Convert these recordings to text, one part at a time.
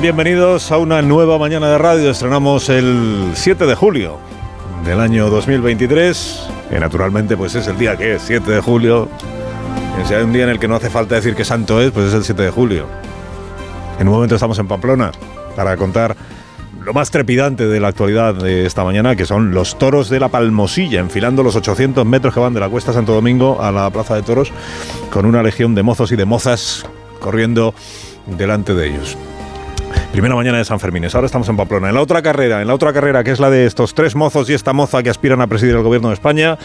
Bienvenidos a una nueva mañana de radio. Estrenamos el 7 de julio del año 2023, que naturalmente pues es el día que es, 7 de julio. Si hay un día en el que no hace falta decir que santo es, pues es el 7 de julio. En un momento estamos en Pamplona para contar lo más trepidante de la actualidad de esta mañana, que son los toros de la Palmosilla, enfilando los 800 metros que van de la Cuesta Santo Domingo a la Plaza de Toros, con una legión de mozos y de mozas corriendo delante de ellos. Primera mañana de San Fermín. Ahora estamos en Pamplona. En la otra carrera, en la otra carrera, que es la de estos tres mozos y esta moza que aspiran a presidir el gobierno de España,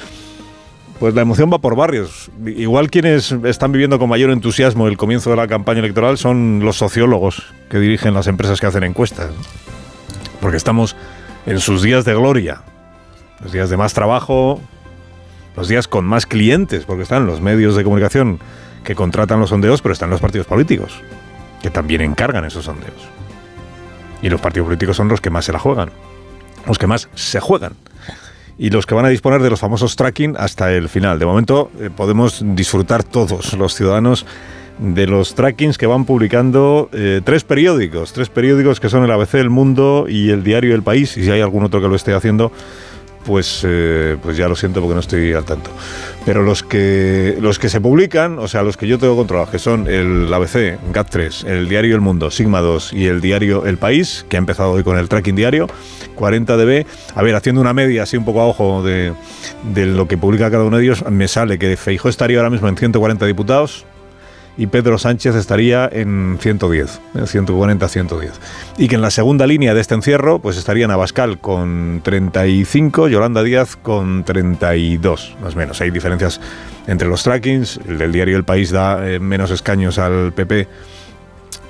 pues la emoción va por barrios. Igual quienes están viviendo con mayor entusiasmo el comienzo de la campaña electoral son los sociólogos que dirigen las empresas que hacen encuestas. Porque estamos en sus días de gloria, los días de más trabajo, los días con más clientes, porque están los medios de comunicación que contratan los sondeos, pero están los partidos políticos, que también encargan esos sondeos. Y los partidos políticos son los que más se la juegan, los que más se juegan y los que van a disponer de los famosos tracking hasta el final. De momento eh, podemos disfrutar todos los ciudadanos de los trackings que van publicando eh, tres periódicos, tres periódicos que son el ABC, El Mundo y el Diario El País, y si hay algún otro que lo esté haciendo, pues, eh, pues ya lo siento porque no estoy al tanto. Pero los que, los que se publican, o sea, los que yo tengo controlados, que son el ABC, GAT3, el diario El Mundo, Sigma 2 y el diario El País, que ha empezado hoy con el tracking diario, 40 dB. A ver, haciendo una media así un poco a ojo de, de lo que publica cada uno de ellos, me sale que Feijó estaría ahora mismo en 140 diputados, y Pedro Sánchez estaría en 110, 140, 110. Y que en la segunda línea de este encierro, pues estarían Abascal con 35, Yolanda Díaz con 32, más o menos. Hay diferencias entre los trackings, el del diario El País da eh, menos escaños al PP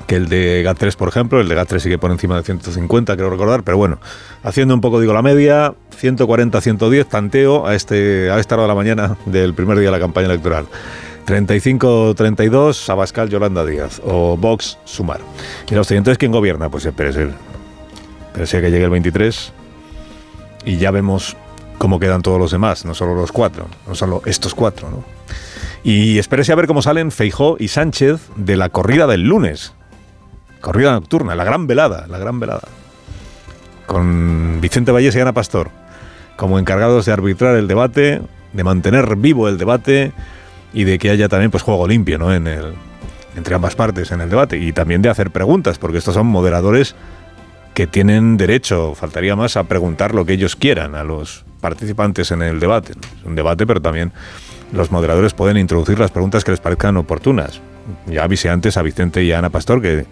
que el de GAT3, por ejemplo. El de GAT3 sigue por encima de 150, creo recordar. Pero bueno, haciendo un poco, digo, la media, 140, 110, tanteo a, este, a esta hora de la mañana del primer día de la campaña electoral. 35-32, Abascal, Yolanda Díaz. O Vox, Sumar. Y los entonces, ¿quién gobierna? Pues espérese. Espérese que llegue el 23 y ya vemos cómo quedan todos los demás, no solo los cuatro, no solo estos cuatro, ¿no? Y espérese a ver cómo salen Feijó y Sánchez de la corrida del lunes. Corrida nocturna, la gran velada, la gran velada. Con Vicente Valles y Ana Pastor como encargados de arbitrar el debate, de mantener vivo el debate y de que haya también pues juego limpio ¿no? en el, entre ambas partes en el debate y también de hacer preguntas, porque estos son moderadores que tienen derecho, faltaría más, a preguntar lo que ellos quieran a los participantes en el debate. Es un debate, pero también los moderadores pueden introducir las preguntas que les parezcan oportunas. Ya avisé antes a Vicente y a Ana Pastor que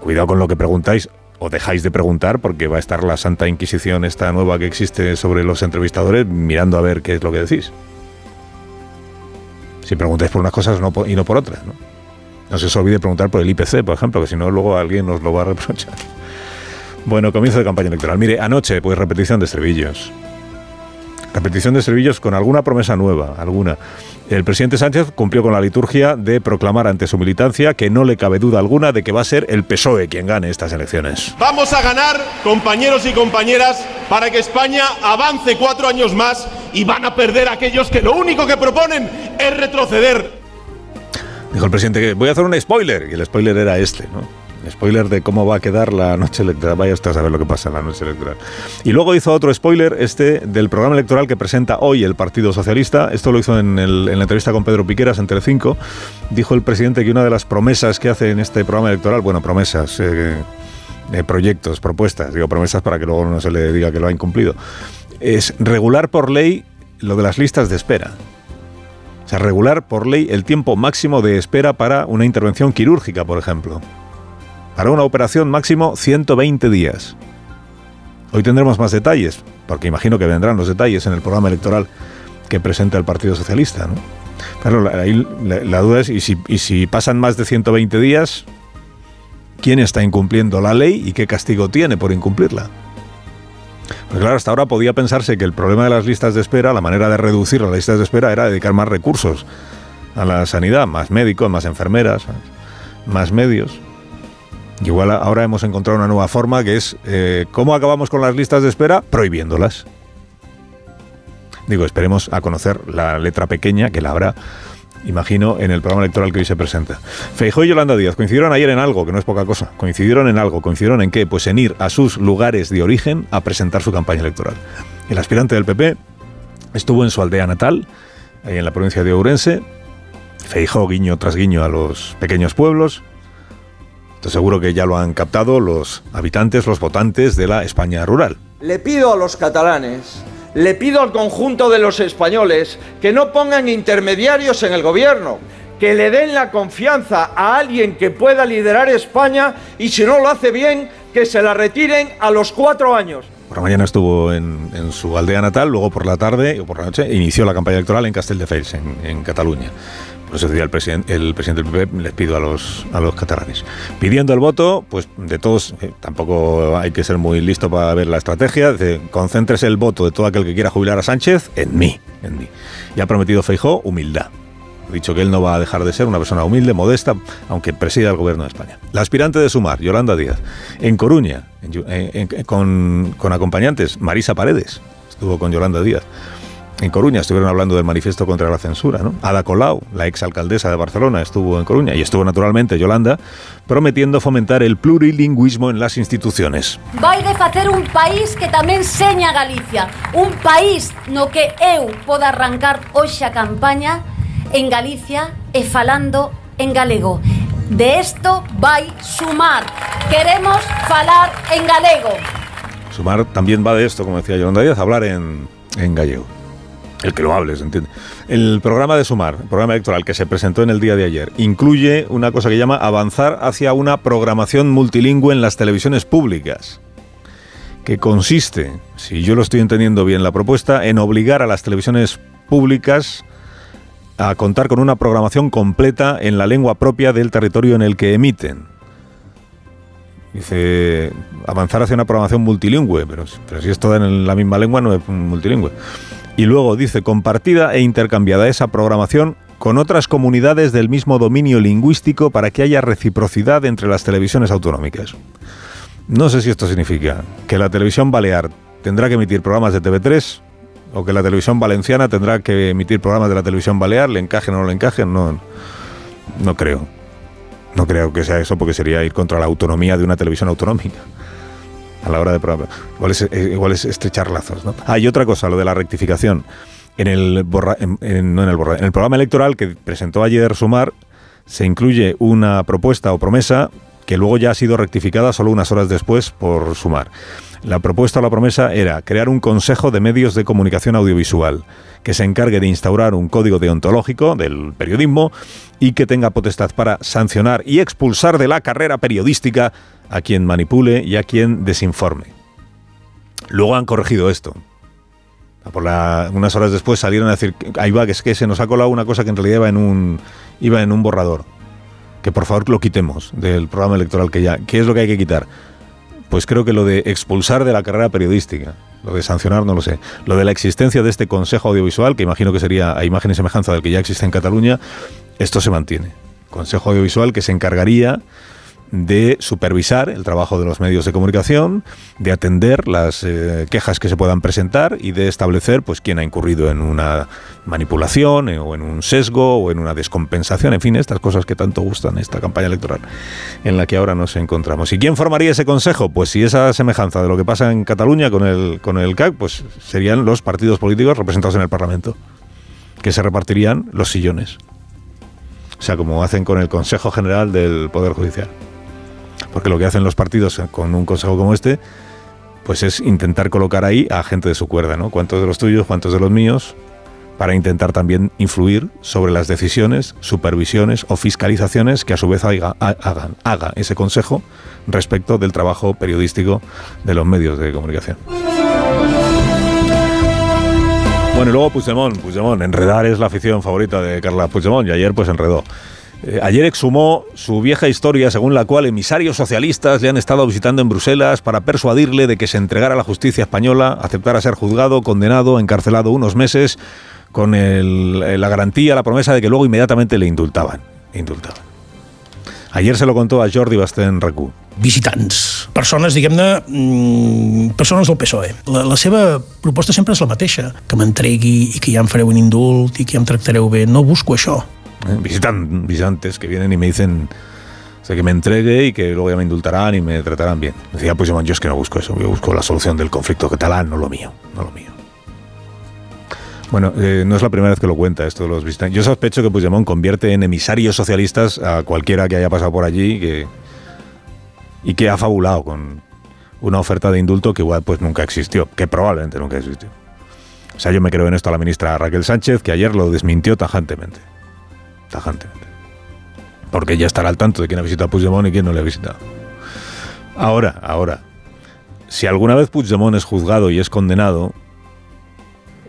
cuidado con lo que preguntáis o dejáis de preguntar porque va a estar la Santa Inquisición esta nueva que existe sobre los entrevistadores mirando a ver qué es lo que decís. Si preguntáis por unas cosas y no por otras, ¿no? No se os olvide preguntar por el IPC, por ejemplo, que si no luego alguien os lo va a reprochar. Bueno, comienzo de campaña electoral. Mire, anoche, pues repetición de estribillos. Repetición de estribillos con alguna promesa nueva, alguna. El presidente Sánchez cumplió con la liturgia de proclamar ante su militancia que no le cabe duda alguna de que va a ser el PSOE quien gane estas elecciones. Vamos a ganar, compañeros y compañeras, para que España avance cuatro años más y van a perder aquellos que lo único que proponen es retroceder. Dijo el presidente que voy a hacer un spoiler, y el spoiler era este, ¿no? Spoiler de cómo va a quedar la noche electoral. Vaya usted a saber lo que pasa en la noche electoral. Y luego hizo otro spoiler, este del programa electoral que presenta hoy el Partido Socialista. Esto lo hizo en la entrevista con Pedro Piqueras en Telecinco. Dijo el presidente que una de las promesas que hace en este programa electoral, bueno, promesas, eh, eh, proyectos, propuestas, digo promesas para que luego no se le diga que lo ha incumplido, es regular por ley lo de las listas de espera. O sea, regular por ley el tiempo máximo de espera para una intervención quirúrgica, por ejemplo. Para una operación máximo 120 días. Hoy tendremos más detalles, porque imagino que vendrán los detalles en el programa electoral que presenta el Partido Socialista. ¿no? Claro, la duda es, ¿y si, ¿y si pasan más de 120 días? Quién está incumpliendo la ley y qué castigo tiene por incumplirla. Pues claro, hasta ahora podía pensarse que el problema de las listas de espera, la manera de reducir las listas de espera era dedicar más recursos a la sanidad, más médicos, más enfermeras, más medios. igual ahora hemos encontrado una nueva forma que es, eh, ¿cómo acabamos con las listas de espera? Prohibiéndolas. Digo, esperemos a conocer la letra pequeña que la habrá imagino, en el programa electoral que hoy se presenta. Feijó y Yolanda Díaz coincidieron ayer en algo, que no es poca cosa. Coincidieron en algo. ¿Coincidieron en qué? Pues en ir a sus lugares de origen a presentar su campaña electoral. El aspirante del PP estuvo en su aldea natal, ahí en la provincia de Ourense. Feijó guiño tras guiño a los pequeños pueblos. Estoy seguro que ya lo han captado los habitantes, los votantes de la España rural. Le pido a los catalanes le pido al conjunto de los españoles que no pongan intermediarios en el gobierno, que le den la confianza a alguien que pueda liderar España y si no lo hace bien, que se la retiren a los cuatro años. Por la mañana estuvo en, su aldea natal, luego por la tarde o por la noche inició la campaña electoral en Castelldefels, en, en Cataluña. Por eso decía el, presidente el presidente del PP, les pido a los, a los catalanes. Pidiendo el voto, pues de todos, eh, tampoco hay que ser muy listo para ver la estrategia, de, concéntrese el voto de todo aquel que quiera jubilar a Sánchez en mí, en mí. Y ha prometido Feijó humildad. Ha dicho que él no va a dejar de ser una persona humilde, modesta, aunque presida el gobierno de España. La aspirante de Sumar, Yolanda Díaz, en Coruña, con, con acompañantes, Marisa Paredes, estuvo con Yolanda Díaz en Coruña estuvieron hablando del manifiesto contra la censura. ¿no? Ada Colau, la exalcaldesa de Barcelona, estuvo en Coruña y estuvo naturalmente Yolanda prometiendo fomentar el plurilingüismo en las instituciones. Vai de hacer un país que también seña Galicia, un país no que eu pueda arrancar hoxe a campaña en Galicia e falando en galego. De esto vai sumar. Queremos falar en galego. Sumar también va de esto, como decía Yolanda Díaz, hablar en, en gallego. El que lo hable, ¿se entiende? El programa de Sumar, el programa electoral que se presentó en el día de ayer, incluye una cosa que llama avanzar hacia una programación multilingüe en las televisiones públicas, que consiste, si yo lo estoy entendiendo bien la propuesta, en obligar a las televisiones públicas a contar con una programación completa en la lengua propia del territorio en el que emiten. Dice, avanzar hacia una programación multilingüe, pero, pero si es toda en la misma lengua no es multilingüe. Y luego dice, compartida e intercambiada esa programación con otras comunidades del mismo dominio lingüístico para que haya reciprocidad entre las televisiones autonómicas. No sé si esto significa que la televisión balear tendrá que emitir programas de TV3 o que la televisión valenciana tendrá que emitir programas de la televisión balear, le encajen o no le encajen, no, no creo. No creo que sea eso porque sería ir contra la autonomía de una televisión autonómica a la hora de probar. Igual es, eh, estrechar lazos. ¿no? Ah, y otra cosa, lo de la rectificación. En el, borra, en, no en, el borra, en el programa electoral que presentó ayer Sumar, se incluye una propuesta o promesa que luego ya ha sido rectificada solo unas horas después por Sumar. La propuesta o la promesa era crear un consejo de medios de comunicación audiovisual que se encargue de instaurar un código deontológico del periodismo y que tenga potestad para sancionar y expulsar de la carrera periodística a quien manipule y a quien desinforme. Luego han corregido esto. Por unas horas después salieron a decir, ahí va, que es que se nos ha colado una cosa que en realidad iba en un, iba en un borrador. Que por favor lo quitemos del programa electoral que ya. ¿Qué es lo que hay que quitar? Pues creo que lo de expulsar de la carrera periodística, lo de sancionar no lo sé, lo de la existencia de este Consejo Audiovisual, que imagino que sería a imagen y semejanza del que ya existe en Cataluña, esto se mantiene. Consejo Audiovisual que se encargaría de supervisar el trabajo de los medios de comunicación, de atender las eh, quejas que se puedan presentar y de establecer pues quién ha incurrido en una manipulación eh, o en un sesgo o en una descompensación, en fin, estas cosas que tanto gustan esta campaña electoral en la que ahora nos encontramos. ¿Y quién formaría ese consejo? Pues si esa semejanza de lo que pasa en Cataluña con el con el CAC, pues serían los partidos políticos representados en el Parlamento, que se repartirían los sillones. O sea, como hacen con el Consejo General del Poder Judicial. Porque lo que hacen los partidos con un consejo como este, pues es intentar colocar ahí a gente de su cuerda, ¿no? ¿Cuántos de los tuyos, cuántos de los míos? Para intentar también influir sobre las decisiones, supervisiones o fiscalizaciones que a su vez haga, hagan, haga ese consejo respecto del trabajo periodístico de los medios de comunicación. Bueno, y luego Puigdemont, Puigdemont, enredar es la afición favorita de Carla Puigdemont y ayer pues enredó Eh, ayer exhumó su vieja historia según la cual emisarios socialistas le han estado visitando en Bruselas para persuadirle de que se entregara a la justicia española, aceptara ser juzgado, condenado, encarcelado unos meses, con el- la garantía, la promesa de que luego inmediatamente le indultaban. indultaban. Ayer se lo contó a Jordi Basté en RAC1. visitants, persones, diguem-ne, mm, persones del PSOE. La, la seva proposta sempre és la mateixa, que m'entregui i que ja em fareu un indult i que ja em tractareu bé. No busco això. ¿Eh? Visitan, visitantes que vienen y me dicen que me entregue y que luego ya me indultarán y me tratarán bien. Decía Puigdemont, yo es que no busco eso, yo busco la solución del conflicto catalán, no lo mío, no lo mío. Bueno, eh, no es la primera vez que lo cuenta esto de los visitantes. Yo sospecho que Puigdemont convierte en emisarios socialistas a cualquiera que haya pasado por allí y que, y que ha fabulado con una oferta de indulto que igual pues nunca existió, que probablemente nunca existió. O sea, yo me creo en esto a la ministra Raquel Sánchez, que ayer lo desmintió tajantemente. Porque ya estará al tanto de quién ha visitado Puigdemont y quién no le ha visitado. Ahora, ahora, si alguna vez Puigdemont es juzgado y es condenado,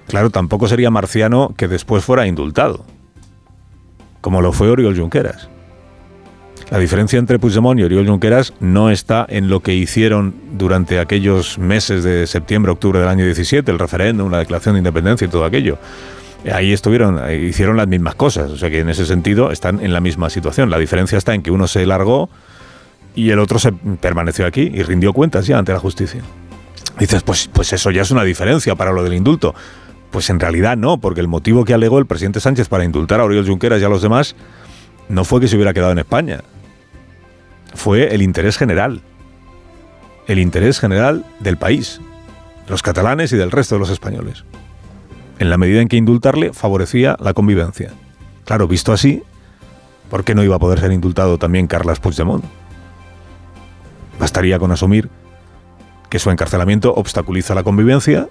claro, tampoco sería marciano que después fuera indultado, como lo fue Oriol Junqueras. La diferencia entre Puigdemont y Oriol Junqueras no está en lo que hicieron durante aquellos meses de septiembre, octubre del año 17, el referéndum, la declaración de independencia y todo aquello. Ahí estuvieron, hicieron las mismas cosas, o sea que en ese sentido están en la misma situación. La diferencia está en que uno se largó y el otro se permaneció aquí y rindió cuentas ya ante la justicia. Dices, pues, pues eso ya es una diferencia para lo del indulto. Pues en realidad no, porque el motivo que alegó el presidente Sánchez para indultar a Oriol Junqueras y a los demás no fue que se hubiera quedado en España, fue el interés general. El interés general del país, los catalanes y del resto de los españoles. En la medida en que indultarle favorecía la convivencia. Claro, visto así, ¿por qué no iba a poder ser indultado también Carles Puigdemont? Bastaría con asumir que su encarcelamiento obstaculiza la convivencia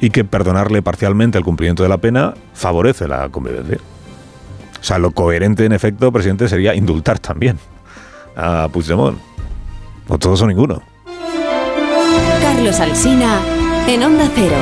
y que perdonarle parcialmente el cumplimiento de la pena favorece la convivencia. O sea, lo coherente en efecto, presidente, sería indultar también a Puigdemont. O todos o ninguno. Carlos Alsina en Onda Cero.